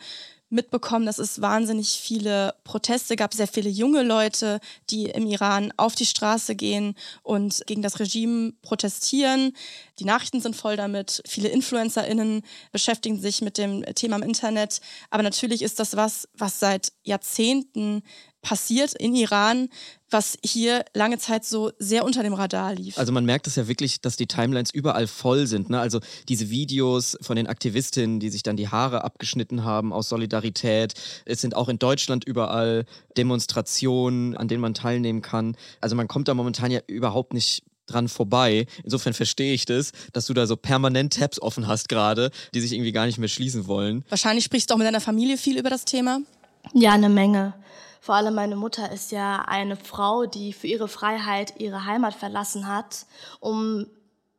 mitbekommen, dass es wahnsinnig viele Proteste gab, sehr viele junge Leute, die im Iran auf die Straße gehen und gegen das Regime protestieren. Die Nachrichten sind voll damit. Viele InfluencerInnen beschäftigen sich mit dem Thema im Internet. Aber natürlich ist das was, was seit Jahrzehnten passiert in Iran, was hier lange Zeit so sehr unter dem Radar lief. Also man merkt es ja wirklich, dass die Timelines überall voll sind. Ne? Also diese Videos von den Aktivistinnen, die sich dann die Haare abgeschnitten haben aus Solidarität. Es sind auch in Deutschland überall Demonstrationen, an denen man teilnehmen kann. Also man kommt da momentan ja überhaupt nicht dran vorbei. Insofern verstehe ich das, dass du da so permanent Tabs offen hast gerade, die sich irgendwie gar nicht mehr schließen wollen. Wahrscheinlich sprichst du auch mit deiner Familie viel über das Thema. Ja, eine Menge. Vor allem meine Mutter ist ja eine Frau, die für ihre Freiheit ihre Heimat verlassen hat, um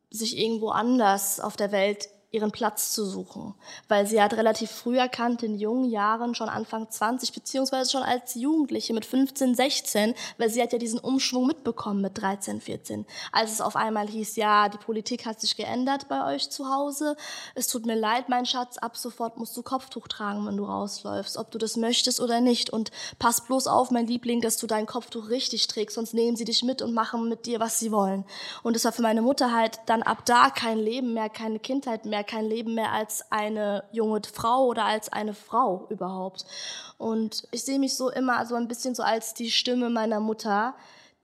sich irgendwo anders auf der Welt ihren Platz zu suchen. Weil sie hat relativ früh erkannt, in jungen Jahren, schon Anfang 20, beziehungsweise schon als Jugendliche mit 15, 16, weil sie hat ja diesen Umschwung mitbekommen mit 13, 14. Als es auf einmal hieß, ja, die Politik hat sich geändert bei euch zu Hause. Es tut mir leid, mein Schatz, ab sofort musst du Kopftuch tragen, wenn du rausläufst, ob du das möchtest oder nicht. Und pass bloß auf, mein Liebling, dass du dein Kopftuch richtig trägst, sonst nehmen sie dich mit und machen mit dir, was sie wollen. Und es war für meine Mutter halt dann ab da kein Leben mehr, keine Kindheit mehr, kein Leben mehr als eine junge Frau oder als eine Frau überhaupt. Und ich sehe mich so immer so ein bisschen so als die Stimme meiner Mutter,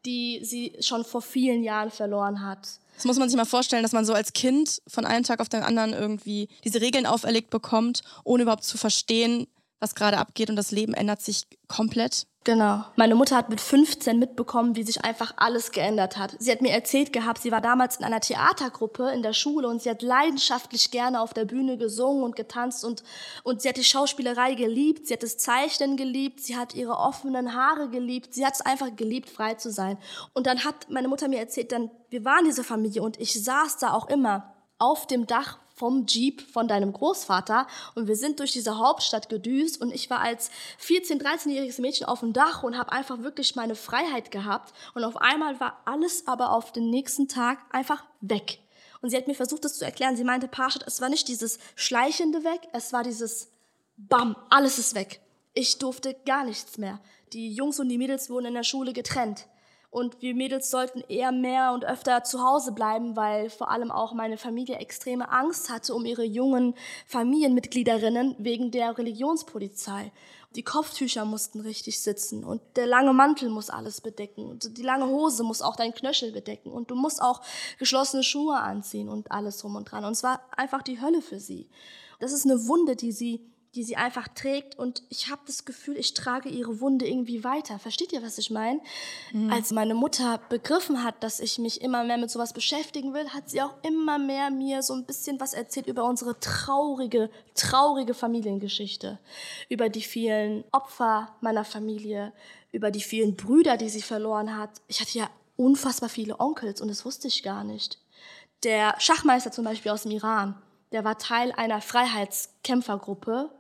die sie schon vor vielen Jahren verloren hat. Das muss man sich mal vorstellen, dass man so als Kind von einem Tag auf den anderen irgendwie diese Regeln auferlegt bekommt, ohne überhaupt zu verstehen, was gerade abgeht und das Leben ändert sich komplett. Genau. Meine Mutter hat mit 15 mitbekommen, wie sich einfach alles geändert hat. Sie hat mir erzählt gehabt, sie war damals in einer Theatergruppe in der Schule und sie hat leidenschaftlich gerne auf der Bühne gesungen und getanzt und, und sie hat die Schauspielerei geliebt, sie hat das Zeichnen geliebt, sie hat ihre offenen Haare geliebt, sie hat es einfach geliebt, frei zu sein. Und dann hat meine Mutter mir erzählt, dann, wir waren diese Familie und ich saß da auch immer auf dem Dach vom Jeep von deinem Großvater und wir sind durch diese Hauptstadt gedüst und ich war als 14, 13-jähriges Mädchen auf dem Dach und habe einfach wirklich meine Freiheit gehabt und auf einmal war alles aber auf den nächsten Tag einfach weg. Und sie hat mir versucht, das zu erklären. Sie meinte, Parshad, es war nicht dieses Schleichende weg, es war dieses Bam, alles ist weg. Ich durfte gar nichts mehr. Die Jungs und die Mädels wurden in der Schule getrennt. Und wir Mädels sollten eher mehr und öfter zu Hause bleiben, weil vor allem auch meine Familie extreme Angst hatte um ihre jungen Familienmitgliederinnen wegen der Religionspolizei. Die Kopftücher mussten richtig sitzen und der lange Mantel muss alles bedecken und die lange Hose muss auch dein Knöchel bedecken und du musst auch geschlossene Schuhe anziehen und alles drum und dran. Und es war einfach die Hölle für sie. Das ist eine Wunde, die sie die sie einfach trägt und ich habe das Gefühl, ich trage ihre Wunde irgendwie weiter. Versteht ihr, was ich meine? Mhm. Als meine Mutter begriffen hat, dass ich mich immer mehr mit sowas beschäftigen will, hat sie auch immer mehr mir so ein bisschen was erzählt über unsere traurige, traurige Familiengeschichte, über die vielen Opfer meiner Familie, über die vielen Brüder, die sie verloren hat. Ich hatte ja unfassbar viele Onkels und das wusste ich gar nicht. Der Schachmeister zum Beispiel aus dem Iran, der war Teil einer Freiheitskämpfergruppe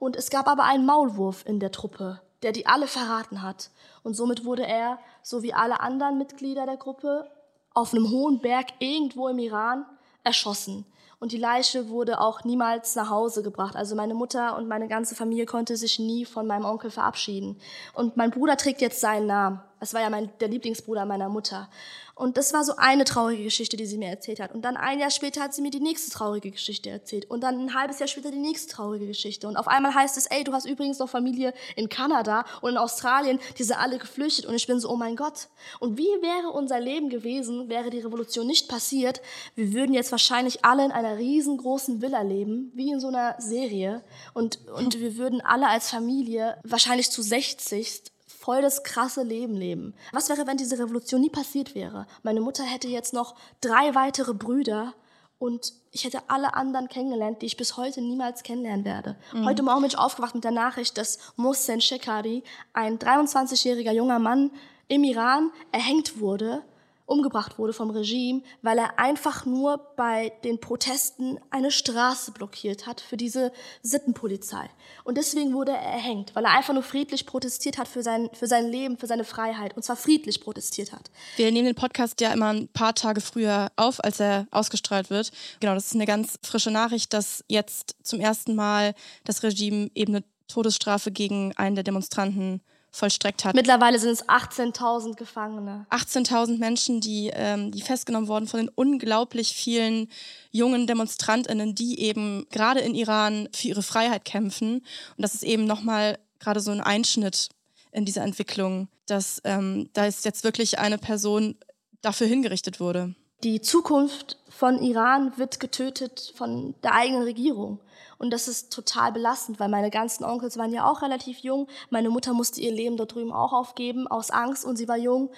und es gab aber einen Maulwurf in der Truppe. der die alle verraten hat. Und somit wurde er, so wie alle anderen Mitglieder der Gruppe, auf einem hohen Berg irgendwo im Iran erschossen. Und die Leiche wurde auch niemals nach Hause gebracht. Also meine Mutter und meine ganze Familie konnte sich nie von meinem Onkel verabschieden. Und mein Bruder trägt jetzt seinen Namen. Es war ja mein, der Lieblingsbruder meiner Mutter. Und das war so eine traurige Geschichte, die sie mir erzählt hat. Und dann ein Jahr später hat sie mir die nächste traurige Geschichte erzählt. Und dann ein halbes Jahr später die nächste traurige Geschichte. Und auf einmal heißt es, ey, du hast übrigens noch Familie in Kanada und in Australien, die sind alle geflüchtet. Und ich bin so, oh mein Gott. Und wie wäre unser Leben gewesen, wäre die Revolution nicht passiert? Wir würden jetzt wahrscheinlich alle in einer riesengroßen Villa leben, wie in so einer Serie. Und, und wir würden alle als Familie wahrscheinlich zu 60 voll das krasse Leben leben. Was wäre, wenn diese Revolution nie passiert wäre? Meine Mutter hätte jetzt noch drei weitere Brüder und ich hätte alle anderen kennengelernt, die ich bis heute niemals kennenlernen werde. Mhm. Heute Morgen bin ich aufgewacht mit der Nachricht, dass Mohsen Shekari, ein 23-jähriger junger Mann im Iran, erhängt wurde umgebracht wurde vom Regime, weil er einfach nur bei den Protesten eine Straße blockiert hat für diese Sittenpolizei. Und deswegen wurde er erhängt, weil er einfach nur friedlich protestiert hat für sein, für sein Leben, für seine Freiheit. Und zwar friedlich protestiert hat. Wir nehmen den Podcast ja immer ein paar Tage früher auf, als er ausgestrahlt wird. Genau, das ist eine ganz frische Nachricht, dass jetzt zum ersten Mal das Regime eben eine Todesstrafe gegen einen der Demonstranten vollstreckt hat. Mittlerweile sind es 18.000 Gefangene. 18.000 Menschen, die, ähm, die festgenommen wurden von den unglaublich vielen jungen DemonstrantInnen, die eben gerade in Iran für ihre Freiheit kämpfen. Und das ist eben nochmal gerade so ein Einschnitt in dieser Entwicklung, dass ähm, da ist jetzt wirklich eine Person dafür hingerichtet wurde. Die Zukunft von Iran wird getötet von der eigenen Regierung. Und das ist total belastend, weil meine ganzen Onkels waren ja auch relativ jung. Meine Mutter musste ihr Leben dort drüben auch aufgeben, aus Angst, und sie war jung.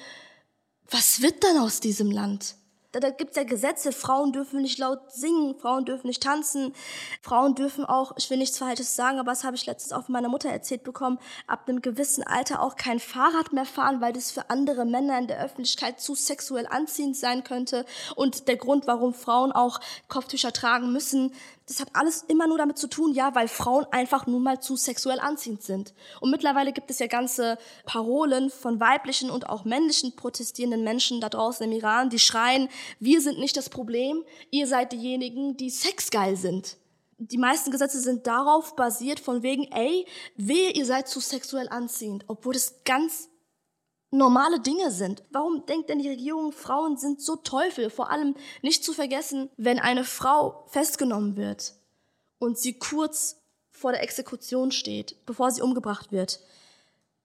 Was wird dann aus diesem Land? Da, da gibt es ja Gesetze, Frauen dürfen nicht laut singen, Frauen dürfen nicht tanzen, Frauen dürfen auch, ich will nichts Falsches sagen, aber das habe ich letztens auch von meiner Mutter erzählt bekommen, ab einem gewissen Alter auch kein Fahrrad mehr fahren, weil das für andere Männer in der Öffentlichkeit zu sexuell anziehend sein könnte. Und der Grund, warum Frauen auch Kopftücher tragen müssen, das hat alles immer nur damit zu tun, ja, weil Frauen einfach nun mal zu sexuell anziehend sind. Und mittlerweile gibt es ja ganze Parolen von weiblichen und auch männlichen protestierenden Menschen da draußen im Iran, die schreien, wir sind nicht das Problem, ihr seid diejenigen, die sexgeil sind. Die meisten Gesetze sind darauf basiert, von wegen, ey, wehe, ihr seid zu sexuell anziehend, obwohl das ganz normale Dinge sind. Warum denkt denn die Regierung, Frauen sind so Teufel? Vor allem nicht zu vergessen, wenn eine Frau festgenommen wird und sie kurz vor der Exekution steht, bevor sie umgebracht wird.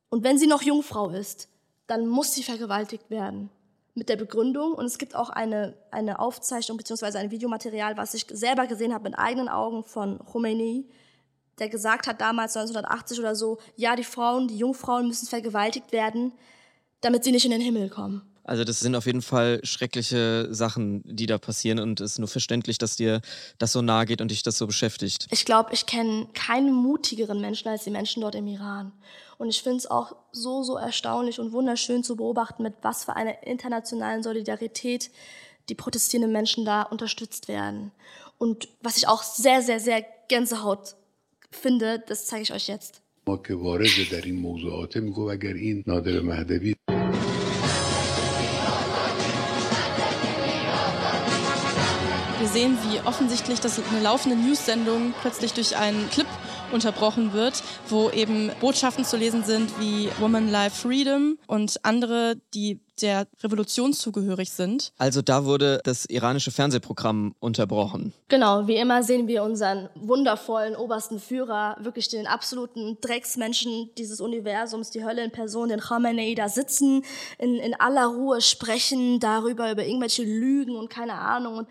Und wenn sie noch Jungfrau ist, dann muss sie vergewaltigt werden. Mit der Begründung, und es gibt auch eine, eine Aufzeichnung bzw. ein Videomaterial, was ich selber gesehen habe mit eigenen Augen von Khomeini, der gesagt hat damals 1980 oder so, ja, die Frauen, die Jungfrauen müssen vergewaltigt werden, damit sie nicht in den Himmel kommen. Also das sind auf jeden Fall schreckliche Sachen, die da passieren und es ist nur verständlich, dass dir das so nahe geht und dich das so beschäftigt. Ich glaube, ich kenne keinen mutigeren Menschen als die Menschen dort im Iran. Und ich finde es auch so, so erstaunlich und wunderschön zu beobachten, mit was für einer internationalen Solidarität die protestierenden Menschen da unterstützt werden. Und was ich auch sehr, sehr, sehr Gänsehaut finde, das zeige ich euch jetzt. ما که وارد در این موضوعات میگو اگر این نادر مهدوی Wir sehen, wie offensichtlich das eine laufende News-Sendung plötzlich durch einen Clip unterbrochen wird, wo eben Botschaften zu lesen sind wie Woman Life Freedom und andere, die der Revolution zugehörig sind. Also da wurde das iranische Fernsehprogramm unterbrochen. Genau, wie immer sehen wir unseren wundervollen obersten Führer, wirklich den absoluten Drecksmenschen dieses Universums, die Hölle in Person, den Khamenei, da sitzen, in, in aller Ruhe sprechen darüber, über irgendwelche Lügen und keine Ahnung. Und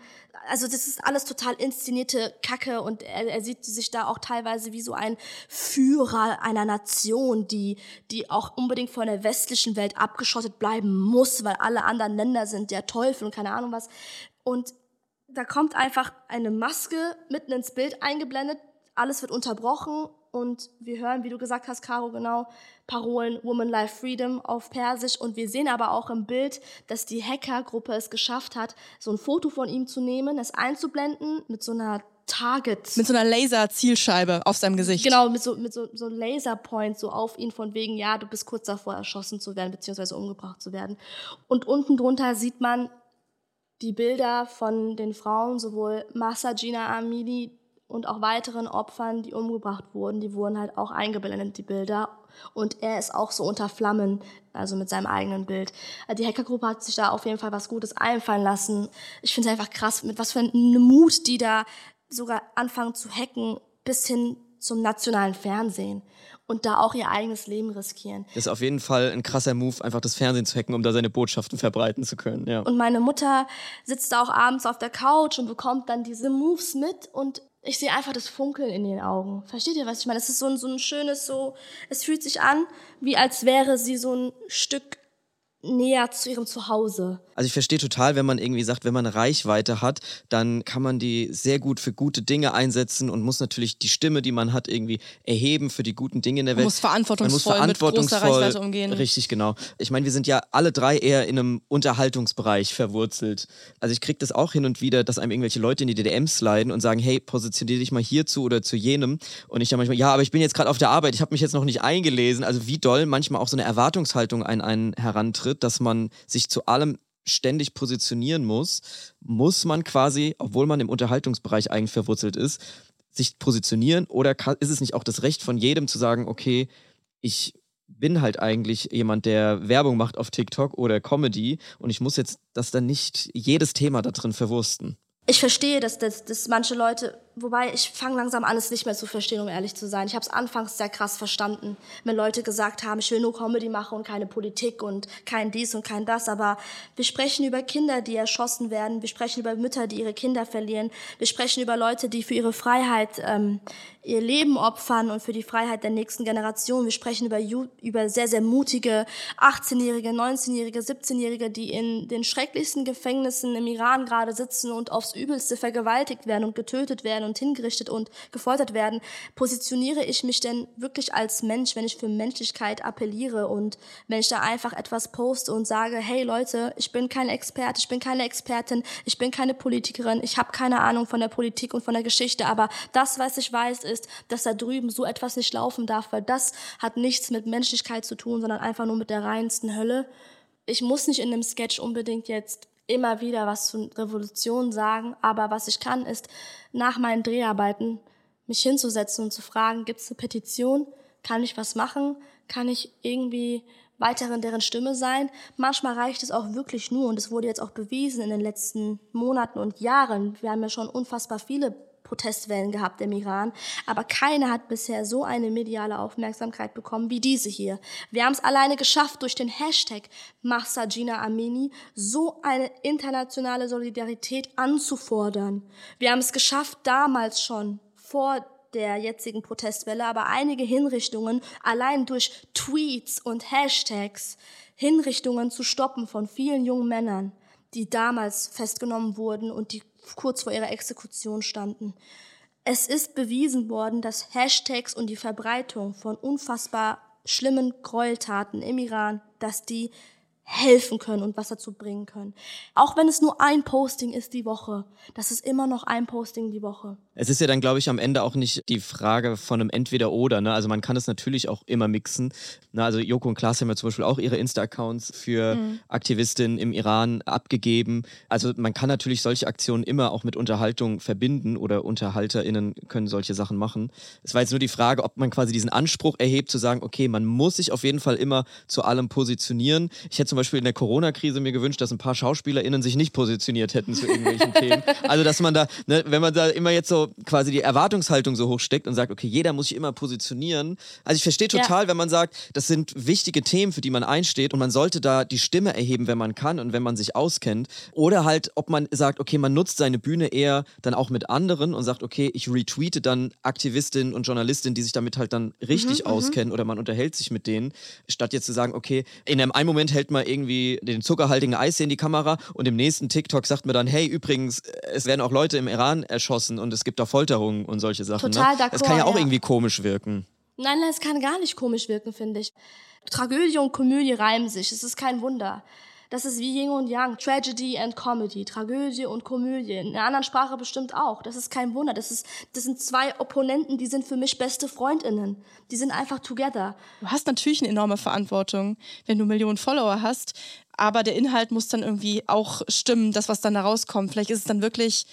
also das ist alles total inszenierte Kacke und er, er sieht sich da auch teilweise wie so ein Führer einer Nation, die, die auch unbedingt von der westlichen Welt abgeschottet bleiben muss, weil alle anderen Länder sind der Teufel und keine Ahnung was. Und da kommt einfach eine Maske mitten ins Bild eingeblendet, alles wird unterbrochen und wir hören, wie du gesagt hast, Caro, genau, Parolen Woman Life Freedom auf Persisch und wir sehen aber auch im Bild, dass die Hackergruppe es geschafft hat, so ein Foto von ihm zu nehmen, es einzublenden mit so einer Target. Mit so einer Laser-Zielscheibe auf seinem Gesicht. Genau, mit so, mit so, so Laserpoint so auf ihn von wegen, ja, du bist kurz davor, erschossen zu werden, beziehungsweise umgebracht zu werden. Und unten drunter sieht man die Bilder von den Frauen, sowohl Massagina Amini und auch weiteren Opfern, die umgebracht wurden, die wurden halt auch eingeblendet, die Bilder. Und er ist auch so unter Flammen, also mit seinem eigenen Bild. Die Hackergruppe hat sich da auf jeden Fall was Gutes einfallen lassen. Ich finde es einfach krass, mit was für einem Mut die da sogar anfangen zu hacken, bis hin zum nationalen Fernsehen und da auch ihr eigenes Leben riskieren. Das ist auf jeden Fall ein krasser Move, einfach das Fernsehen zu hacken, um da seine Botschaften verbreiten zu können. Ja. Und meine Mutter sitzt da auch abends auf der Couch und bekommt dann diese Moves mit und ich sehe einfach das Funkeln in den Augen. Versteht ihr, was ich meine? Es ist so ein, so ein schönes, so, es fühlt sich an, wie als wäre sie so ein Stück näher zu ihrem Zuhause. Also ich verstehe total, wenn man irgendwie sagt, wenn man eine Reichweite hat, dann kann man die sehr gut für gute Dinge einsetzen und muss natürlich die Stimme, die man hat, irgendwie erheben für die guten Dinge in der Man Welt. muss verantwortungsvoll, man muss verantwortungsvoll mit großer Reichweite umgehen. Richtig, genau. Ich meine, wir sind ja alle drei eher in einem Unterhaltungsbereich verwurzelt. Also ich kriege das auch hin und wieder, dass einem irgendwelche Leute in die DDMs sliden und sagen, hey, positionier dich mal hierzu oder zu jenem. Und ich dann manchmal, ja, aber ich bin jetzt gerade auf der Arbeit, ich habe mich jetzt noch nicht eingelesen. Also wie doll manchmal auch so eine Erwartungshaltung an einen herantritt, dass man sich zu allem ständig positionieren muss, muss man quasi, obwohl man im Unterhaltungsbereich eigentlich verwurzelt ist, sich positionieren oder ist es nicht auch das Recht von jedem zu sagen, okay, ich bin halt eigentlich jemand, der Werbung macht auf TikTok oder Comedy und ich muss jetzt das dann nicht jedes Thema da drin verwursten. Ich verstehe, dass, dass, dass manche Leute, wobei ich fange langsam an, es nicht mehr zu verstehen, um ehrlich zu sein. Ich habe es anfangs sehr krass verstanden, wenn Leute gesagt haben, ich will nur Comedy machen und keine Politik und kein dies und kein das. Aber wir sprechen über Kinder, die erschossen werden. Wir sprechen über Mütter, die ihre Kinder verlieren. Wir sprechen über Leute, die für ihre Freiheit ähm, ihr Leben opfern und für die Freiheit der nächsten Generation. Wir sprechen über, über sehr, sehr mutige 18-Jährige, 19-Jährige, 17-Jährige, die in den schrecklichsten Gefängnissen im Iran gerade sitzen und aufs Übelste vergewaltigt werden und getötet werden und hingerichtet und gefoltert werden. Positioniere ich mich denn wirklich als Mensch, wenn ich für Menschlichkeit appelliere und wenn ich da einfach etwas poste und sage, hey Leute, ich bin kein Experte, ich bin keine Expertin, ich bin keine Politikerin, ich habe keine Ahnung von der Politik und von der Geschichte, aber das, was ich weiß, ist, dass da drüben so etwas nicht laufen darf, weil das hat nichts mit Menschlichkeit zu tun, sondern einfach nur mit der reinsten Hölle. Ich muss nicht in einem Sketch unbedingt jetzt immer wieder was zu Revolution sagen, aber was ich kann, ist nach meinen Dreharbeiten mich hinzusetzen und zu fragen, gibt es eine Petition? Kann ich was machen? Kann ich irgendwie weiterhin deren Stimme sein? Manchmal reicht es auch wirklich nur, und es wurde jetzt auch bewiesen in den letzten Monaten und Jahren. Wir haben ja schon unfassbar viele Protestwellen gehabt im Iran, aber keine hat bisher so eine mediale Aufmerksamkeit bekommen wie diese hier. Wir haben es alleine geschafft, durch den Hashtag Mahsajina Amini so eine internationale Solidarität anzufordern. Wir haben es geschafft, damals schon vor der jetzigen Protestwelle, aber einige Hinrichtungen allein durch Tweets und Hashtags Hinrichtungen zu stoppen von vielen jungen Männern, die damals festgenommen wurden und die kurz vor ihrer Exekution standen. Es ist bewiesen worden, dass Hashtags und die Verbreitung von unfassbar schlimmen Gräueltaten im Iran, dass die helfen können und was dazu bringen können. Auch wenn es nur ein Posting ist die Woche, das ist immer noch ein Posting die Woche. Es ist ja dann, glaube ich, am Ende auch nicht die Frage von einem Entweder-Oder. Ne? Also man kann es natürlich auch immer mixen. Ne? Also Joko und Klaas haben ja zum Beispiel auch ihre Insta-Accounts für Mhm. Aktivistinnen im Iran abgegeben. Also man kann natürlich solche Aktionen immer auch mit Unterhaltung verbinden oder UnterhalterInnen können solche Sachen machen. Es war jetzt nur die Frage, ob man quasi diesen Anspruch erhebt, zu sagen, okay, man muss sich auf jeden Fall immer zu allem positionieren. Ich hätte zum Beispiel in der Corona-Krise mir gewünscht, dass ein paar SchauspielerInnen sich nicht positioniert hätten zu irgendwelchen Themen. Also dass man da, ne, wenn man da immer jetzt so quasi die Erwartungshaltung so hoch steckt und sagt, okay, jeder muss sich immer positionieren. Also ich verstehe Ja. total, wenn man sagt, das sind wichtige Themen, für die man einsteht und man sollte da die Stimme erheben, wenn man kann und wenn man sich auskennt. Oder halt, ob man sagt, okay, man nutzt seine Bühne eher dann auch mit anderen und sagt, okay, ich retweete dann Aktivistinnen und Journalistinnen, die sich damit halt dann richtig Mhm, auskennen oder man unterhält sich mit denen, statt jetzt zu sagen, okay, in einem einen Moment hält man irgendwie den zuckerhaltigen Eis in die Kamera und im nächsten TikTok sagt man dann, hey, übrigens, es werden auch Leute im Iran erschossen und es gibt da Folterungen und solche Sachen. Total ne? Das kann ja d'accord, auch ja. irgendwie komisch wirken. Nein, nein, es kann gar nicht komisch wirken, finde ich. Tragödie und Komödie reimen sich. Es ist kein Wunder. Das ist wie Yin und Yang, Tragedy and Comedy, Tragödie und Komödie. In einer anderen Sprache bestimmt auch. Das ist kein Wunder. Das, ist, das sind zwei Opponenten, die sind für mich beste Freundinnen. Die sind einfach together. Du hast natürlich eine enorme Verantwortung, wenn du Millionen Follower hast, aber der Inhalt muss dann irgendwie auch stimmen, das, was dann da rauskommt. Vielleicht ist es dann wirklich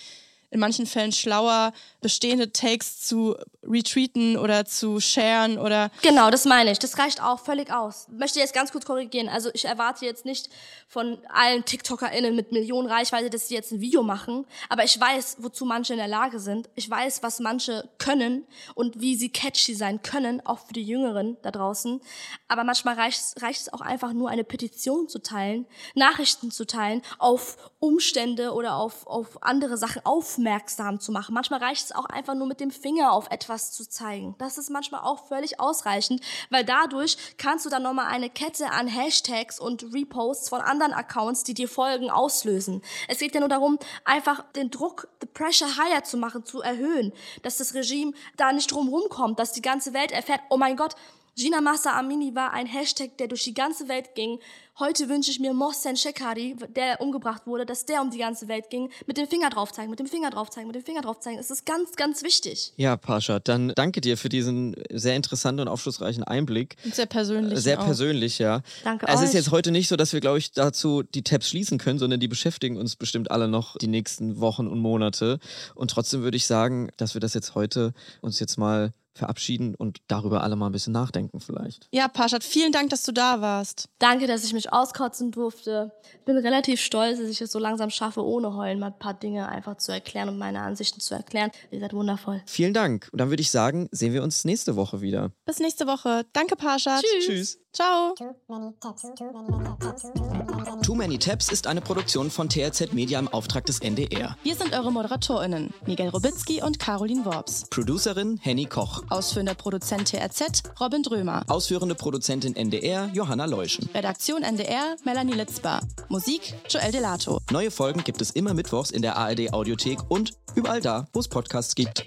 in manchen Fällen schlauer, bestehende Takes zu retweeten oder zu sharen oder. Genau, das meine ich. Das reicht auch völlig aus. Möchte jetzt ganz kurz korrigieren. Also ich erwarte jetzt nicht von allen TikTokerInnen mit Millionen Reichweite, dass sie jetzt ein Video machen. Aber ich weiß, wozu manche in der Lage sind. Ich weiß, was manche können und wie sie catchy sein können, auch für die Jüngeren da draußen. Aber manchmal reicht, reicht es auch einfach nur, eine Petition zu teilen, Nachrichten zu teilen, auf Umstände oder auf, auf andere Sachen aufmerksam zu machen. Manchmal reicht es auch einfach nur mit dem Finger auf etwas zu zeigen. Das ist manchmal auch völlig ausreichend, weil dadurch kannst du dann nochmal eine Kette an Hashtags und Reposts von anderen Accounts, die dir folgen, auslösen. Es geht ja nur darum, einfach den Druck, the pressure higher zu machen, zu erhöhen, dass das Regime da nicht drum rumkommt, dass die ganze Welt erfährt, oh mein Gott, Gina Massa Amini war ein Hashtag, der durch die ganze Welt ging. Heute wünsche ich mir Mohsen Shekari, der umgebracht wurde, dass der um die ganze Welt ging, mit dem Finger drauf zeigen, mit dem Finger drauf zeigen, mit dem Finger drauf zeigen. Es ist ganz, ganz wichtig. Ja, Pascha, dann danke dir für diesen sehr interessanten und aufschlussreichen Einblick. Und sehr persönlich. Sehr auch. persönlich, ja. Danke Es euch. ist jetzt heute nicht so, dass wir, glaube ich, dazu die Tabs schließen können, sondern die beschäftigen uns bestimmt alle noch die nächsten Wochen und Monate. Und trotzdem würde ich sagen, dass wir das jetzt heute uns jetzt mal verabschieden und darüber alle mal ein bisschen nachdenken vielleicht. Ja, Parshad, vielen Dank, dass du da warst. Danke, dass ich mich auskotzen durfte. Bin relativ stolz, dass ich es so langsam schaffe, ohne heulen mal ein paar Dinge einfach zu erklären und meine Ansichten zu erklären. Ihr seid wundervoll. Vielen Dank. Und dann würde ich sagen, sehen wir uns nächste Woche wieder. Bis nächste Woche. Danke, Parshad. Tschüss. Tschüss. Ciao. Too many tabs, too many too Tabs ist eine Produktion von TRZ Media im Auftrag des NDR. Wir sind eure ModeratorInnen, Miguel Robitzky und Caroline Worps. Producerin Henny Koch. Ausführender Produzent TRZ Robin Drömer. Ausführende Produzentin NDR Johanna Leuschen. Redaktion NDR Melanie Litzbar. Musik Joel Delato. Neue Folgen gibt es immer mittwochs in der ARD Audiothek und überall da, wo es Podcasts gibt.